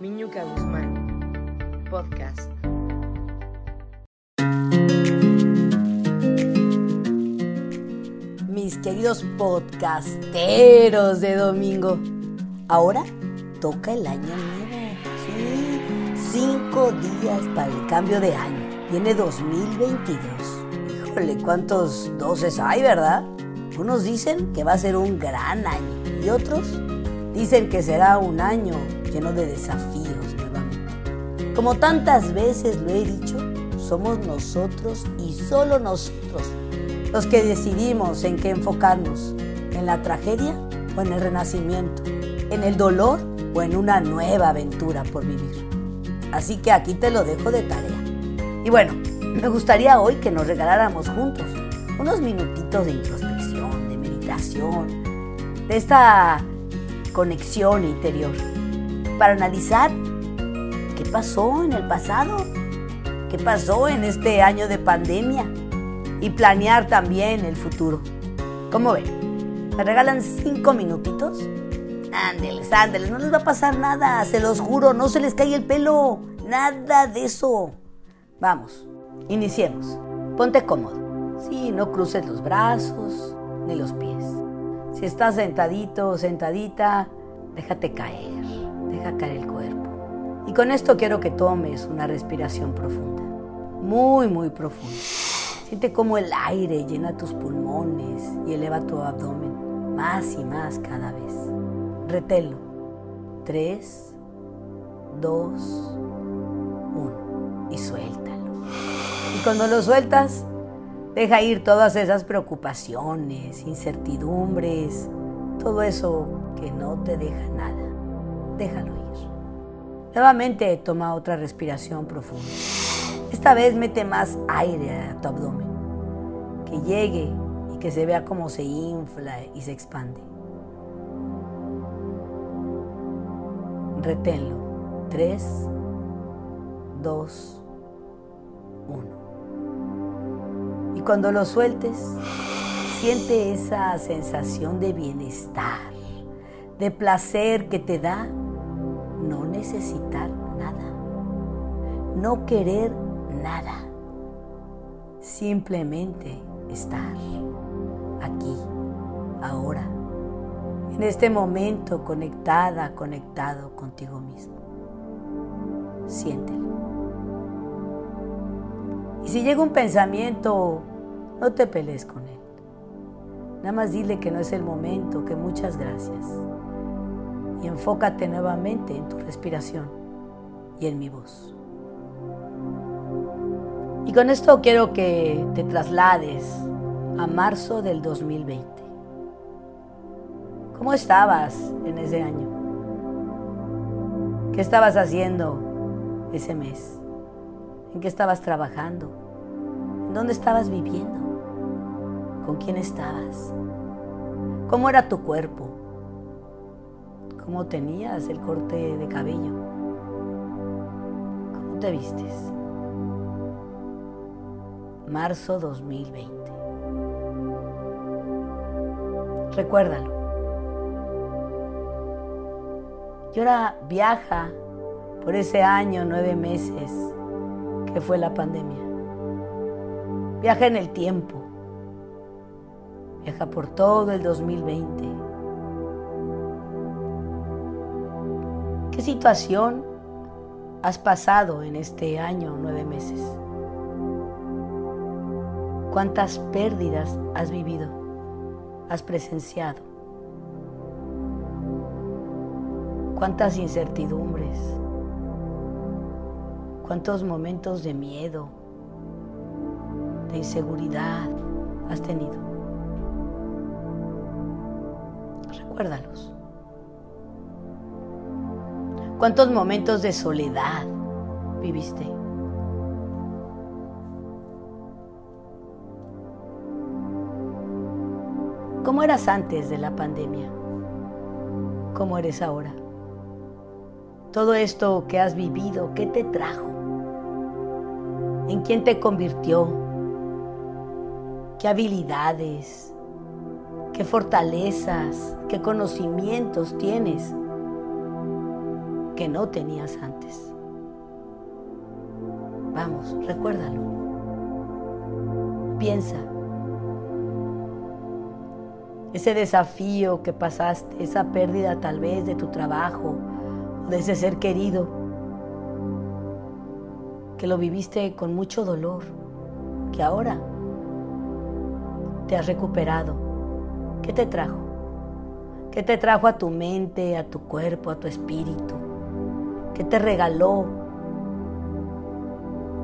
Miñuca Guzmán, podcast. Mis queridos podcasteros de domingo, ahora toca el año nuevo. Sí, cinco días para el cambio de año. Viene 2022. Híjole, ¿cuántos doces hay, verdad? Unos dicen que va a ser un gran año y otros dicen que será un año lleno de desafíos nuevamente. Como tantas veces lo he dicho, somos nosotros y solo nosotros los que decidimos en qué enfocarnos, en la tragedia o en el renacimiento, en el dolor o en una nueva aventura por vivir. Así que aquí te lo dejo de tarea. Y bueno, me gustaría hoy que nos regaláramos juntos unos minutitos de introspección, de meditación, de esta conexión interior, para analizar qué pasó en el pasado, qué pasó en este año de pandemia y planear también el futuro. ¿Cómo ven? ¿Me regalan cinco minutitos? Ándeles, ándeles, no les va a pasar nada, se los juro, no se les cae el pelo, nada de eso. Vamos, iniciemos. Ponte cómodo. Sí, no cruces los brazos ni los pies. Si estás sentadito o sentadita, déjate caer, deja caer el cuerpo. Y con esto quiero que tomes una respiración profunda, muy, muy profunda. Siente cómo el aire llena tus pulmones y eleva tu abdomen más y más cada vez. Retelo. Tres, dos, uno. Y suéltalo. Y cuando lo sueltas, deja ir todas esas preocupaciones, incertidumbres, todo eso que no te deja nada. Déjalo ir. Nuevamente toma otra respiración profunda. Esta vez mete más aire a tu abdomen, que llegue y que se vea cómo se infla y se expande. Reténlo. 3, 2, 1. Y cuando lo sueltes, siente esa sensación de bienestar, de placer que te da necesitar nada, no querer nada, simplemente estar aquí, ahora, en este momento conectada, conectado contigo mismo. Siéntelo. Y si llega un pensamiento, no te pelees con él. Nada más dile que no es el momento, que muchas gracias. Enfócate nuevamente en tu respiración y en mi voz. Y con esto quiero que te traslades a marzo del 2020. ¿Cómo estabas en ese año? ¿Qué estabas haciendo ese mes? ¿En qué estabas trabajando? ¿En dónde estabas viviendo? ¿Con quién estabas? ¿Cómo era tu cuerpo? ¿Cómo tenías el corte de cabello? ¿Cómo te vistes? Marzo 2020. Recuérdalo. Y ahora viaja por ese año, nueve meses que fue la pandemia. Viaja en el tiempo. Viaja por todo el 2020. ¿Qué situación has pasado en este año, nueve meses? ¿Cuántas pérdidas has vivido? ¿Has presenciado? ¿Cuántas incertidumbres? ¿Cuántos momentos de miedo, de inseguridad has tenido? Recuérdalos. ¿Cuántos momentos de soledad viviste? ¿Cómo eras antes de la pandemia? ¿Cómo eres ahora? Todo esto que has vivido, ¿qué te trajo? ¿En quién te convirtió? ¿Qué habilidades? ¿Qué fortalezas? ¿Qué conocimientos tienes? Que no tenías antes. Vamos, recuérdalo. Piensa. Ese desafío que pasaste, esa pérdida tal vez de tu trabajo o de ese ser querido, que lo viviste con mucho dolor, que ahora te has recuperado. ¿Qué te trajo? ¿Qué te trajo a tu mente, a tu cuerpo, a tu espíritu? ¿Qué te regaló?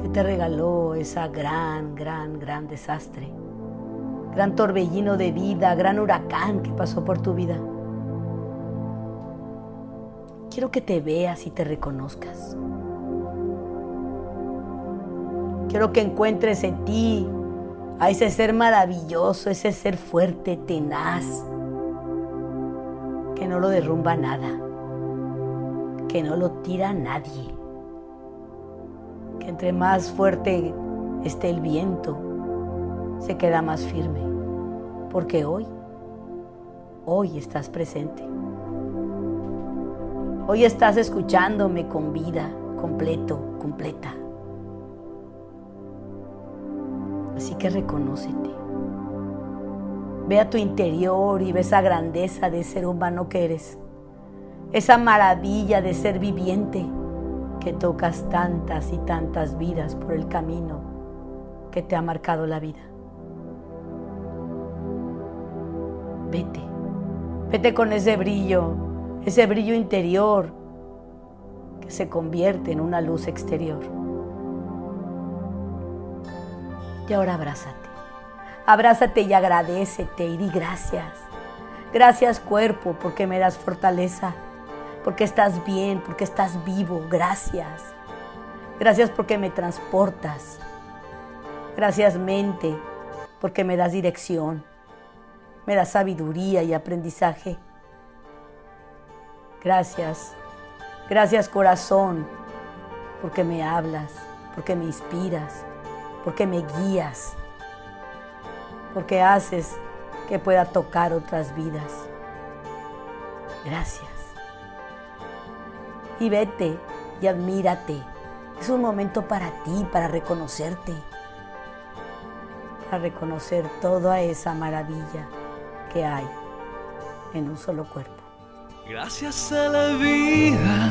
¿Qué te regaló esa gran, gran, gran desastre? Gran torbellino de vida, gran huracán que pasó por tu vida. Quiero que te veas y te reconozcas. Quiero que encuentres en ti a ese ser maravilloso, ese ser fuerte, tenaz, que no lo derrumba nada, que no lo tira nadie, que entre más fuerte esté el viento, se queda más firme, porque hoy, hoy estás presente. Hoy estás escuchándome con vida, completo, completa. Así que reconócete. Ve a tu interior y ve esa grandeza de ser humano que eres. Esa maravilla de ser viviente que tocas tantas y tantas vidas por el camino que te ha marcado la vida. Vete, vete con ese brillo, ese brillo interior que se convierte en una luz exterior. Y ahora abrázate. Abrázate y agradecete y di gracias. Gracias cuerpo porque me das fortaleza, porque estás bien, porque estás vivo. Gracias. Gracias porque me transportas. Gracias mente porque me das dirección. Me das sabiduría y aprendizaje. Gracias. Gracias corazón porque me hablas, porque me inspiras, porque me guías, porque haces que pueda tocar otras vidas. Gracias. Y vete y admírate. Es un momento para ti, para reconocerte, para reconocer toda esa maravilla que hay en un solo cuerpo. Gracias a la vida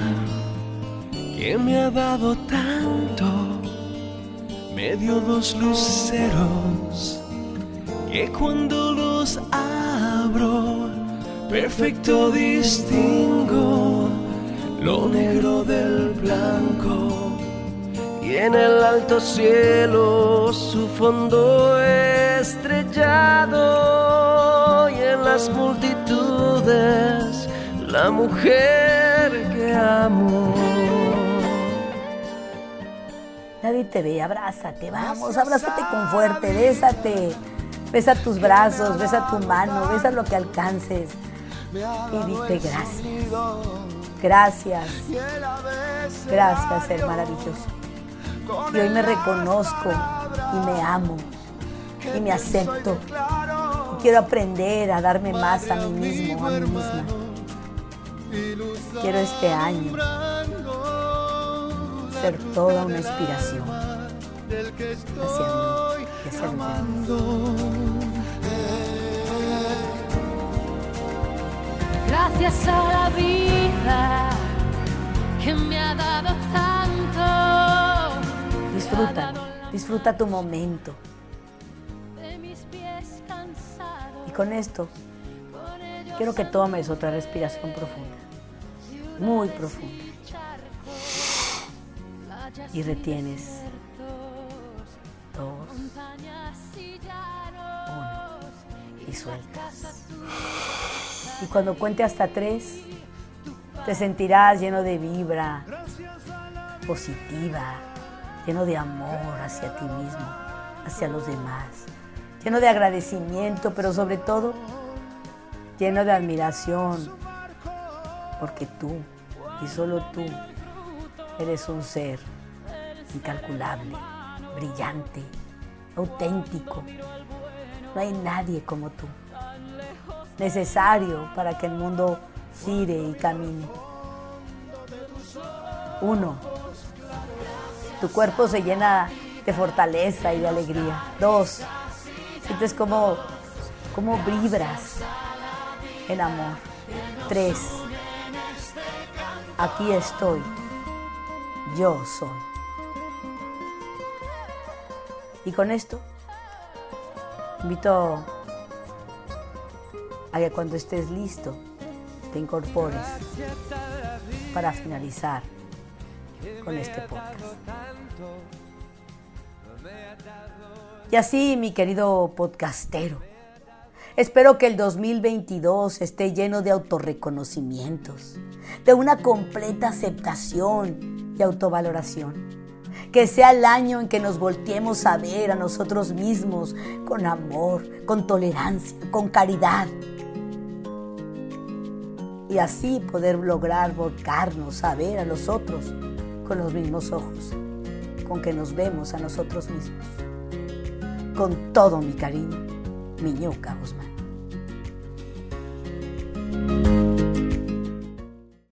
que me ha dado tanto me dio dos luceros que cuando los abro perfecto distingo lo negro del blanco y en el alto cielo su fondo estrellado y en las multitudes la mujer que amo. Nadie te ve, abrázate, vamos, abrázate con fuerte, bésate. Besa tus brazos, besa tu mano, besa lo que alcances. Y dite gracias. Gracias. Gracias, ser maravilloso. Y hoy me reconozco y me amo y me acepto. Y quiero aprender a darme más a mí mismo, a mí misma. Quiero este año ser toda una inspiración hacia mí y hacia. Gracias a la vida que me ha dado tanto. Disfruta, disfruta tu momento. Y con esto quiero que tomes otra respiración profunda, muy profunda. Y retienes dos, uno, y sueltas. Y cuando cuente hasta tres, te sentirás lleno de vibra positiva, lleno de amor hacia ti mismo, hacia los demás, lleno de agradecimiento, pero sobre todo lleno de admiración, porque tú y solo tú eres un ser incalculable, brillante, auténtico. No hay nadie como tú. Necesario para que el mundo gire y camine. Uno, tu cuerpo se llena de fortaleza y de alegría. Dos, sientes como, como vibras en amor. Tres, aquí estoy. Yo soy. Y con esto, invito a que cuando estés listo, te incorpores para finalizar con este podcast. Y así, mi querido podcastero, espero que el 2022 esté lleno de autorreconocimientos, de una completa aceptación y autovaloración. Que sea el año en que nos volteemos a ver a nosotros mismos con amor, con tolerancia, con caridad. Y así poder lograr volcarnos a ver a los otros con los mismos ojos con que nos vemos a nosotros mismos. Con todo mi cariño, Miñuca Guzmán.